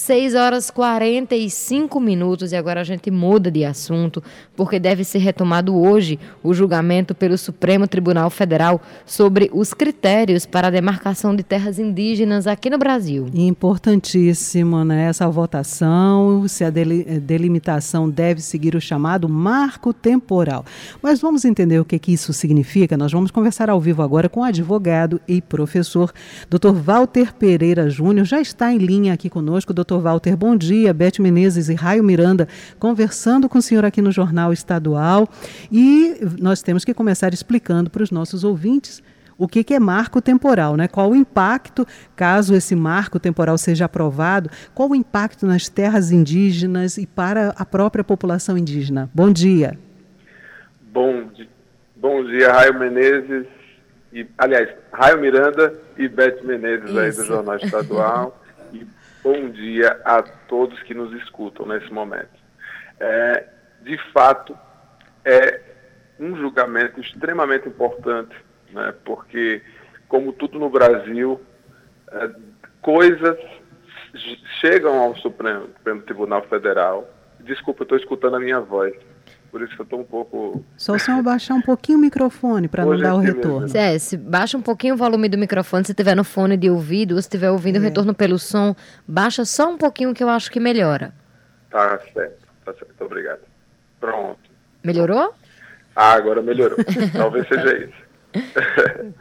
6 horas 45 minutos e agora a gente muda de assunto, porque deve ser retomado hoje o julgamento pelo Supremo Tribunal Federal sobre os critérios para a demarcação de terras indígenas aqui no Brasil. Importantíssimo, né? Essa votação, se a delimitação deve seguir o chamado marco temporal. Mas vamos entender o que, que isso significa. Nós vamos conversar ao vivo agora com o advogado e professor, Dr. Walter Pereira Júnior. Já está em linha aqui conosco, Dr. Walter, bom dia. Beth Menezes e Raio Miranda conversando com o senhor aqui no Jornal Estadual. E nós temos que começar explicando para os nossos ouvintes o que, que, é marco temporal, né? Qual o impacto, caso esse marco temporal seja aprovado, qual o impacto nas terras indígenas e para a própria população indígena? Bom dia. Bom, bom dia, Raio Menezes, e, aliás, Raio Miranda e Beth Menezes Isso. aí do Jornal Estadual. bom dia a todos que nos escutam nesse momento. É, de fato, é um julgamento extremamente importante, né, porque, como tudo no Brasil, é, coisas chegam ao Supremo, Supremo Tribunal Federal. Desculpa, estou escutando a minha voz. Por isso que eu estou um pouco. Só o senhor baixar um pouquinho o microfone para não dar o retorno. Mesmo. É, se baixa um pouquinho o volume do microfone, se tiver no fone de ouvido, ou se estiver ouvindo é. o retorno pelo som, baixa só um pouquinho que eu acho que melhora. Tá certo, tá certo, obrigado. Pronto. Melhorou? Ah, agora melhorou. Talvez seja isso.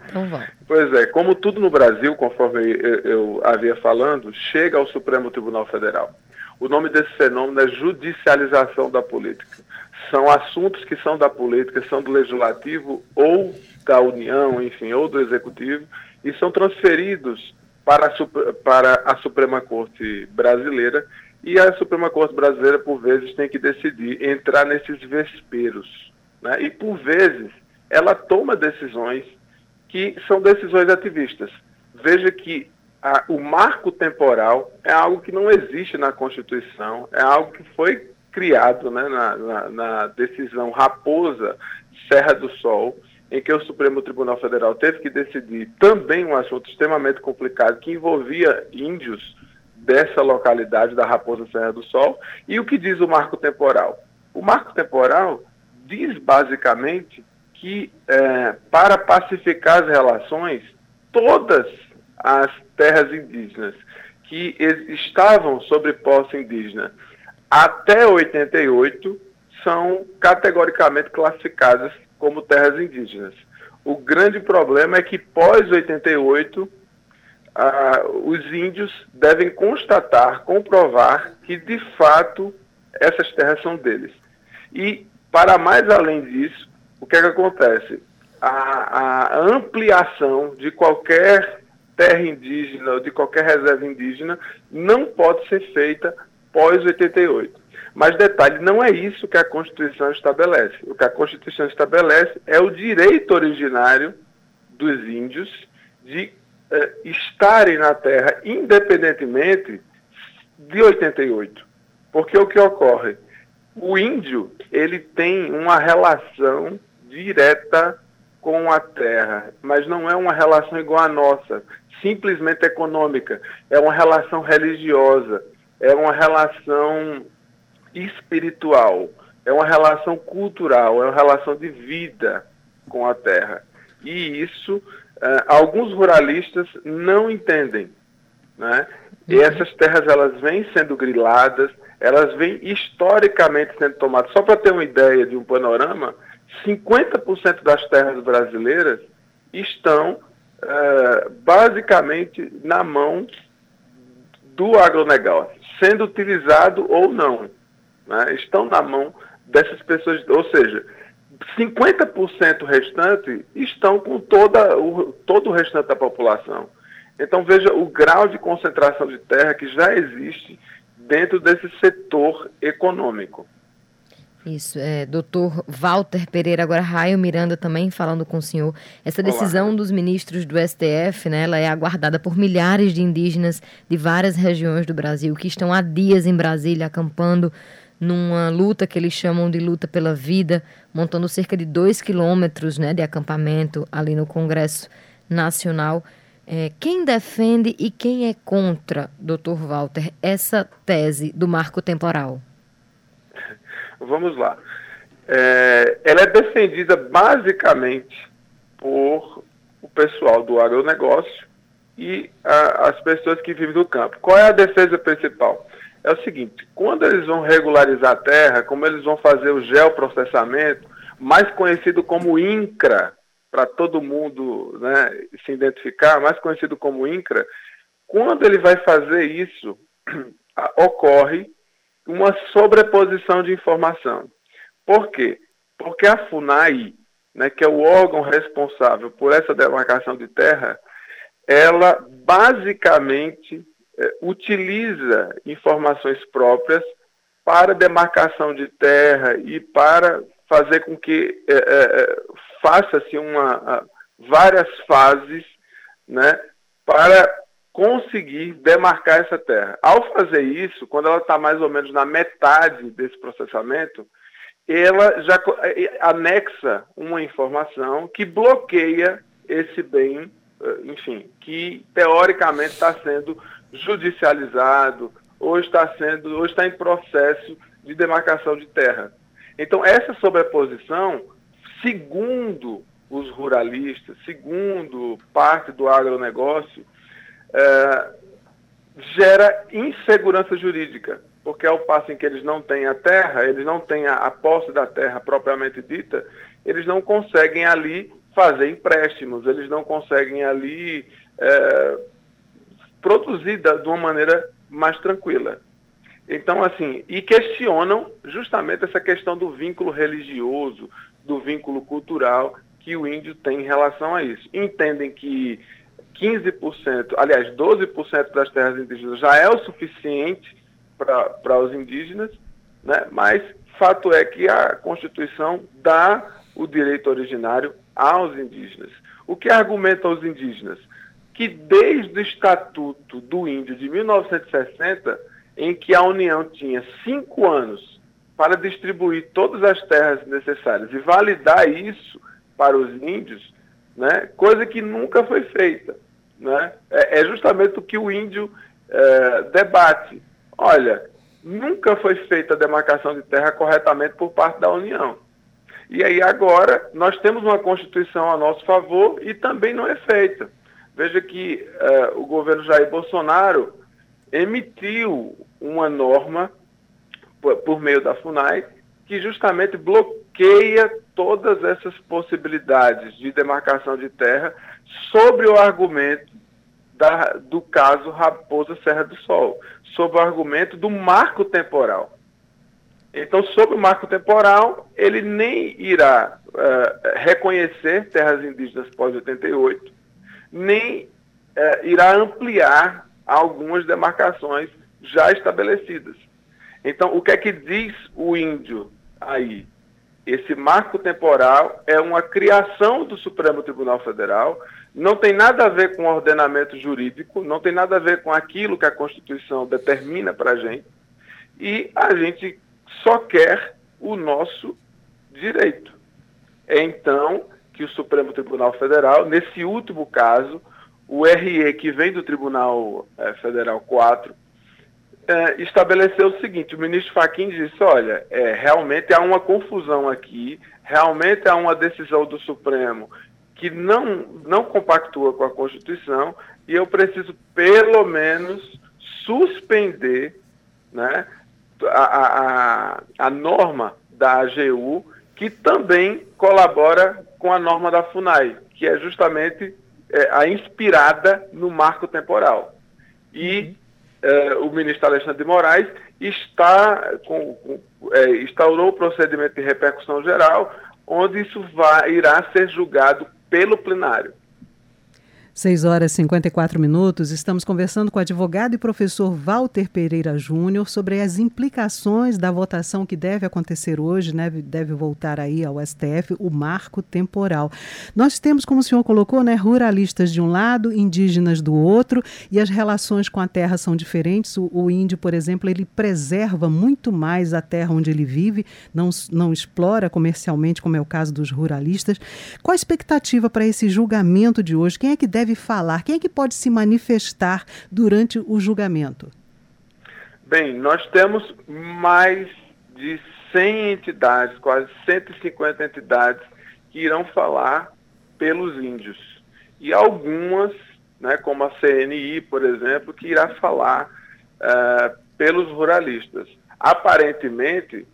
então vai. Pois é, como tudo no Brasil, conforme eu, eu havia falando, chega ao Supremo Tribunal Federal. O nome desse fenômeno é judicialização da política são assuntos que são da política, são do legislativo ou da União, enfim, ou do executivo, e são transferidos para a, para a Suprema Corte brasileira, e a Suprema Corte brasileira, por vezes, tem que decidir entrar nesses vesperos. Né? E, por vezes, ela toma decisões que são decisões ativistas. Veja que a, o marco temporal é algo que não existe na Constituição, é algo que foi criado né, na, na, na decisão Raposa Serra do Sol, em que o Supremo Tribunal Federal teve que decidir também um assunto extremamente complicado que envolvia índios dessa localidade da Raposa Serra do Sol. E o que diz o marco temporal? O marco temporal diz basicamente que é, para pacificar as relações, todas as terras indígenas que estavam sobre posse indígena até 88 são categoricamente classificadas como terras indígenas. O grande problema é que pós 88 ah, os índios devem constatar, comprovar que de fato essas terras são deles. E para mais além disso, o que, é que acontece? A, a ampliação de qualquer terra indígena ou de qualquer reserva indígena não pode ser feita pós-88. Mas detalhe, não é isso que a Constituição estabelece. O que a Constituição estabelece é o direito originário dos índios de eh, estarem na terra independentemente de 88. Porque o que ocorre? O índio, ele tem uma relação direta com a terra, mas não é uma relação igual à nossa, simplesmente econômica, é uma relação religiosa é uma relação espiritual, é uma relação cultural, é uma relação de vida com a terra. E isso uh, alguns ruralistas não entendem. Né? E uhum. essas terras elas vêm sendo griladas, elas vêm historicamente sendo tomadas. Só para ter uma ideia de um panorama, 50% das terras brasileiras estão uh, basicamente na mão do agronegócio sendo utilizado ou não. Né? Estão na mão dessas pessoas, ou seja, 50% restante estão com toda o, todo o restante da população. Então veja o grau de concentração de terra que já existe dentro desse setor econômico. Isso, é, doutor Walter Pereira, agora Raio Miranda também falando com o senhor. Essa decisão Olá. dos ministros do STF, né, ela é aguardada por milhares de indígenas de várias regiões do Brasil que estão há dias em Brasília acampando numa luta que eles chamam de luta pela vida, montando cerca de dois quilômetros né, de acampamento ali no Congresso Nacional. É, quem defende e quem é contra, doutor Walter, essa tese do marco temporal? Vamos lá. É, ela é defendida basicamente por o pessoal do agronegócio e a, as pessoas que vivem do campo. Qual é a defesa principal? É o seguinte, quando eles vão regularizar a terra, como eles vão fazer o geoprocessamento, mais conhecido como INCRA, para todo mundo né, se identificar, mais conhecido como INCRA, quando ele vai fazer isso, ocorre uma sobreposição de informação. Por quê? Porque a FUNAI, né, que é o órgão responsável por essa demarcação de terra, ela basicamente é, utiliza informações próprias para demarcação de terra e para fazer com que é, é, faça-se uma várias fases, né, para conseguir demarcar essa terra. Ao fazer isso, quando ela está mais ou menos na metade desse processamento, ela já anexa uma informação que bloqueia esse bem, eh, enfim, que teoricamente está sendo judicializado ou está sendo ou está em processo de demarcação de terra. Então essa sobreposição, segundo os ruralistas, segundo parte do agronegócio, é, gera insegurança jurídica, porque ao passo em que eles não têm a terra, eles não têm a, a posse da terra propriamente dita, eles não conseguem ali fazer empréstimos, eles não conseguem ali é, produzir da, de uma maneira mais tranquila. Então, assim, e questionam justamente essa questão do vínculo religioso, do vínculo cultural que o índio tem em relação a isso. Entendem que 15%, aliás, 12% das terras indígenas já é o suficiente para os indígenas, né? mas fato é que a Constituição dá o direito originário aos indígenas. O que argumenta os indígenas? Que desde o Estatuto do Índio de 1960, em que a União tinha cinco anos para distribuir todas as terras necessárias e validar isso para os índios, né, coisa que nunca foi feita. Né? É, é justamente o que o índio é, debate. Olha, nunca foi feita a demarcação de terra corretamente por parte da União. E aí agora nós temos uma Constituição a nosso favor e também não é feita. Veja que é, o governo Jair Bolsonaro emitiu uma norma por, por meio da FUNAI que justamente bloqueia todas essas possibilidades de demarcação de terra sobre o argumento da, do caso Raposa Serra do Sol, sobre o argumento do marco temporal. Então, sobre o marco temporal, ele nem irá uh, reconhecer terras indígenas pós-88, nem uh, irá ampliar algumas demarcações já estabelecidas. Então, o que é que diz o índio aí? Esse marco temporal é uma criação do Supremo Tribunal Federal, não tem nada a ver com ordenamento jurídico, não tem nada a ver com aquilo que a Constituição determina para a gente, e a gente só quer o nosso direito. É então que o Supremo Tribunal Federal, nesse último caso, o RE que vem do Tribunal é, Federal 4, é, estabeleceu o seguinte: o ministro Fachin disse, olha, é, realmente há uma confusão aqui, realmente há uma decisão do Supremo que não, não compactua com a Constituição e eu preciso, pelo menos, suspender né, a, a, a norma da AGU, que também colabora com a norma da FUNAI, que é justamente é, a inspirada no marco temporal. E uhum eh, o ministro Alexandre de Moraes está com, com é, instaurou o procedimento de repercussão geral, onde isso vai, irá ser julgado pelo plenário. 6 horas e 54 minutos, estamos conversando com o advogado e professor Walter Pereira Júnior sobre as implicações da votação que deve acontecer hoje, né, deve voltar aí ao STF, o marco temporal. Nós temos, como o senhor colocou, né, ruralistas de um lado, indígenas do outro, e as relações com a terra são diferentes. O, o índio, por exemplo, ele preserva muito mais a terra onde ele vive, não, não explora comercialmente, como é o caso dos ruralistas. Qual a expectativa para esse julgamento de hoje? Quem é que deve deve falar? Quem é que pode se manifestar durante o julgamento? Bem, nós temos mais de 100 entidades, quase 150 entidades, que irão falar pelos índios. E algumas, né, como a CNI, por exemplo, que irá falar uh, pelos ruralistas. Aparentemente,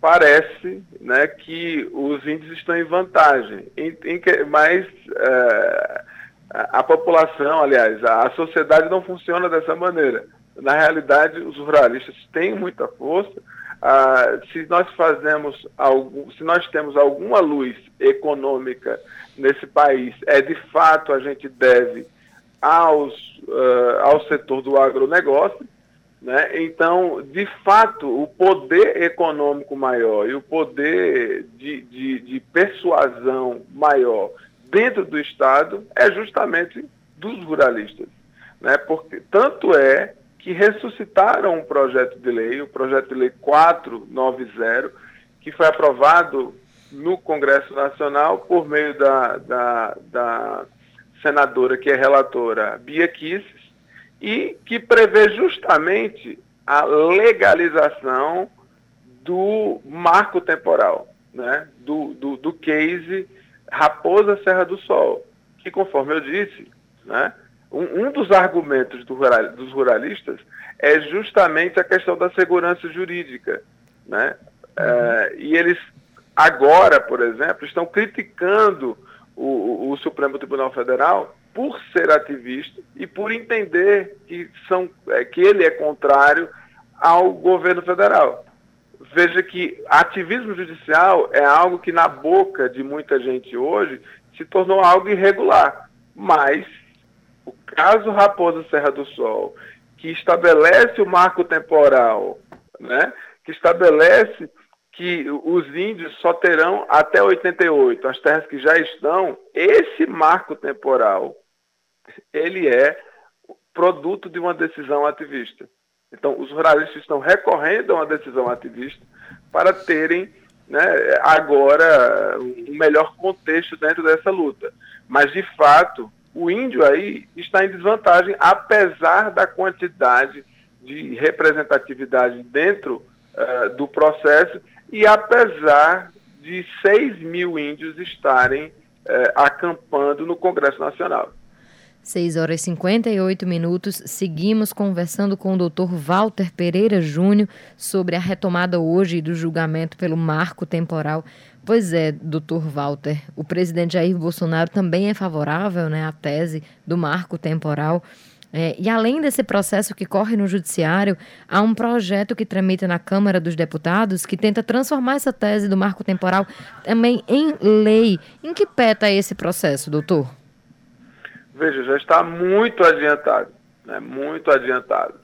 parece né, que os índios estão em vantagem, em, em mas uh, a, a população, aliás, a, a sociedade não funciona dessa maneira. Na realidade, os ruralistas têm muita força, ah, se nós fazemos algum, se nós temos alguma luz econômica nesse país, é de fato a gente deve aos, uh, ao setor do agronegócio. Né? Então, de fato, o poder econômico maior e o poder de, de, de persuasão maior dentro do Estado é justamente dos ruralistas. Né? Porque tanto é que ressuscitaram um projeto de lei, o projeto de lei 490, que foi aprovado no Congresso Nacional por meio da, da, da senadora que é relatora Bia Kisses, e que prevê justamente a legalização do marco temporal, né? do, do, do case Raposa Serra do Sol, que conforme eu disse, né? Um, um dos argumentos do rural, dos ruralistas é justamente a questão da segurança jurídica. Né? Uhum. E eles, agora, por exemplo, estão criticando o, o, Supremo Tribunal Federal por ser ativista e por entender que, são, é, que ele é contrário ao governo federal. Veja que ativismo judicial é algo que, na boca de muita gente hoje, se tornou algo irregular. Mas o caso Raposa Serra do Sol, que estabelece o marco temporal, né, que estabelece que os índios só terão até 88 as terras que já estão, esse marco temporal, ele é produto de uma decisão ativista. Então, os ruralistas estão recorrendo a uma decisão ativista para terem né, agora um melhor contexto dentro dessa luta. Mas, de fato, o índio aí está em desvantagem, apesar da quantidade de representatividade dentro uh, do processo e apesar de 6 mil índios estarem uh, acampando no Congresso Nacional. 6 horas e 58 minutos. Seguimos conversando com o doutor Walter Pereira Júnior sobre a retomada hoje do julgamento pelo marco temporal Pois é, doutor Walter, o presidente Jair Bolsonaro também é favorável né, à tese do marco temporal. É, e além desse processo que corre no Judiciário, há um projeto que tramita na Câmara dos Deputados que tenta transformar essa tese do marco temporal também em lei. Em que pé está esse processo, doutor? Veja, já está muito adiantado, né, muito adiantado.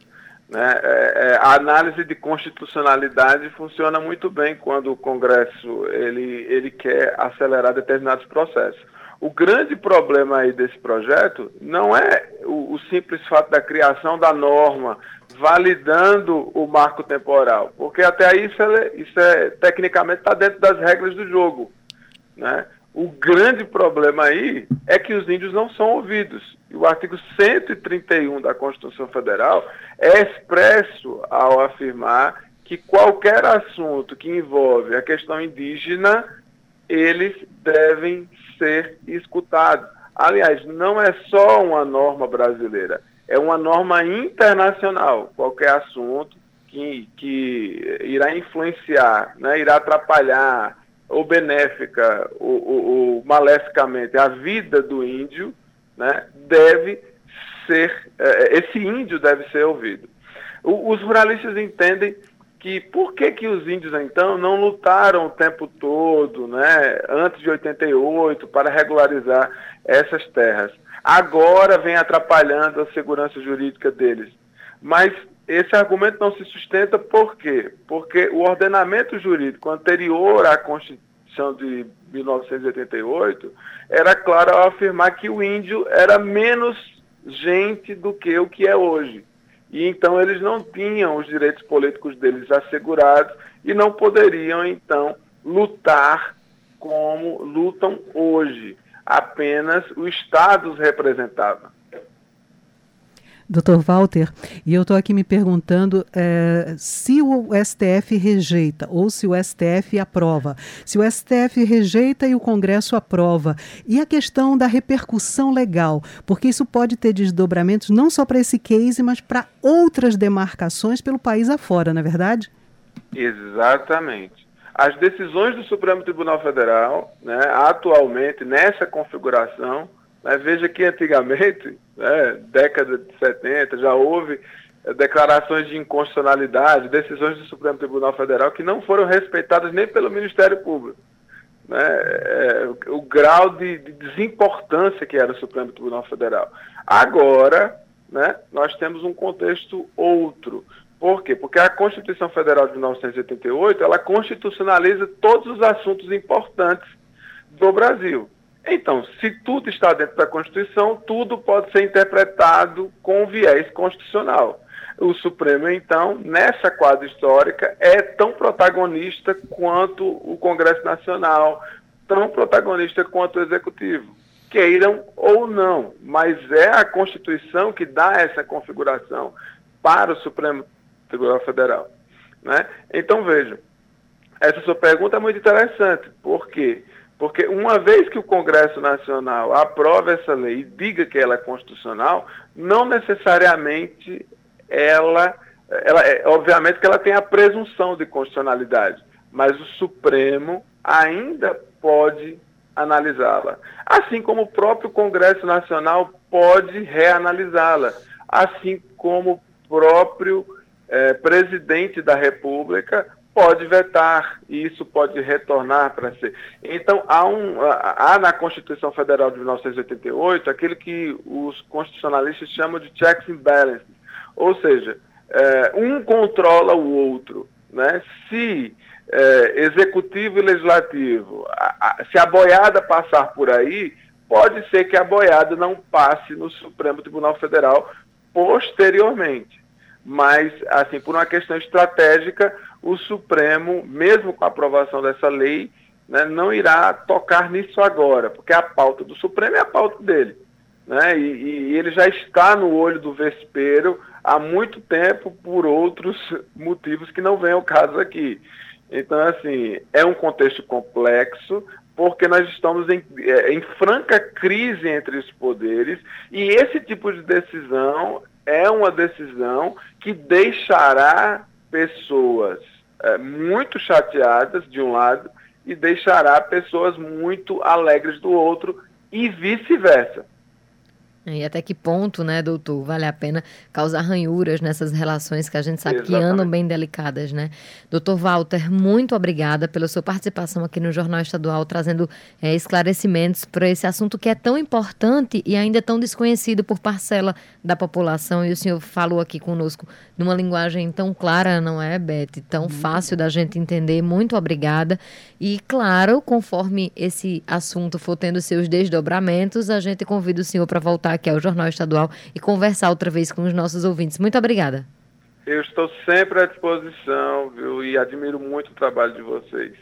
Né? É, é, a análise de constitucionalidade funciona muito bem quando o Congresso ele, ele quer acelerar determinados processos. O grande problema aí desse projeto não é o, o simples fato da criação da norma validando o marco temporal, porque até aí isso é, isso é tecnicamente está dentro das regras do jogo. Né? O grande problema aí é que os índios não são ouvidos. E o artigo 131 da Constituição Federal é expresso ao afirmar que qualquer assunto que envolve a questão indígena, eles devem ser escutados. Aliás, não é só uma norma brasileira, é uma norma internacional. Qualquer assunto que, que irá influenciar, né, irá atrapalhar ou benéfica ou, ou, ou maleficamente a vida do índio, né, deve ser, é, esse índio deve ser ouvido. Os ruralistas entendem que por que, que os índios então não lutaram o tempo todo, né, antes de 88, para regularizar essas terras. Agora vem atrapalhando a segurança jurídica deles. Mas esse argumento não se sustenta por quê? Porque o ordenamento jurídico anterior à Constituição de 1988 era claro ao afirmar que o índio era menos gente do que o que é hoje. E então eles não tinham os direitos políticos deles assegurados e não poderiam então lutar como lutam hoje. apenas o Estado os representava. Doutor Walter, e eu estou aqui me perguntando é, se o STF rejeita ou se o STF aprova. Se o STF rejeita e o Congresso aprova. E a questão da repercussão legal, porque isso pode ter desdobramentos não só para esse case, mas para outras demarcações pelo país afora, não é verdade? Exatamente. As decisões do Supremo Tribunal Federal, né, atualmente, nessa configuração, né, veja que antigamente né, década de 70, já houve eh, declarações de inconstitucionalidade, decisões do Supremo Tribunal Federal que não foram respeitadas nem pelo Ministério Público. Né, é, o, o, grau de, de, desimportância que era o Supremo Tribunal Federal. Agora, né, nós temos um contexto outro. Por quê? Porque a Constituição Federal de 1988, ela constitucionaliza todos os assuntos importantes do Brasil. Então, se tudo está dentro da Constituição, tudo pode ser interpretado com viés constitucional. O Supremo, então, nessa quadra histórica, é tão protagonista quanto o Congresso Nacional, tão protagonista quanto o Executivo. Queiram ou não, mas é a Constituição que dá essa configuração para o Supremo Tribunal Federal. Né? Então, vejam, essa sua pergunta é muito interessante, por quê? Porque uma vez que o Congresso Nacional aprova essa lei e diga que ela é constitucional, não necessariamente ela, ela é, obviamente que ela tem a presunção de constitucionalidade, mas o Supremo ainda pode analisá-la. Assim como o próprio Congresso Nacional pode reanalisá-la, assim como o próprio eh, presidente da República pode vetar e isso pode retornar para ser. Então, há, um, há na Constituição Federal de 1988 aquilo que os constitucionalistas chamam de checks and balances, ou seja, é, um controla o outro. Né? Se é, executivo e legislativo, a, a, se a boiada passar por aí, pode ser que a boiada não passe no Supremo Tribunal Federal posteriormente. Mas, assim, por uma questão estratégica, o Supremo, mesmo com a aprovação dessa lei, né, não irá tocar nisso agora, porque a pauta do Supremo é a pauta dele. Né, e, e ele já está no olho do vespeiro há muito tempo por outros motivos que não vem ao caso aqui. Então, assim, é um contexto complexo, porque nós estamos em, é, em, franca crise entre os poderes, e esse tipo de decisão é uma decisão que deixará pessoas é, muito chateadas de um lado e deixará pessoas muito alegres do outro e vice-versa. E até que ponto, né, doutor, vale a pena causar ranhuras nessas relações que a gente sabe Exatamente. que andam bem delicadas, né? Doutor Walter, muito obrigada pela sua participação aqui no Jornal Estadual, trazendo é, esclarecimentos para esse assunto que é tão importante e ainda tão desconhecido por parcela da população. E o senhor falou aqui conosco numa linguagem tão clara, não é, Beth? Tão muito fácil da gente entender. Muito obrigada. E, claro, conforme esse assunto for tendo seus desdobramentos, a gente convida o senhor para voltar voltar aqui ao Jornal Estadual e conversar outra vez com os nossos ouvintes. Muito obrigada. Eu estou sempre à disposição, viu? E admiro muito o trabalho de vocês.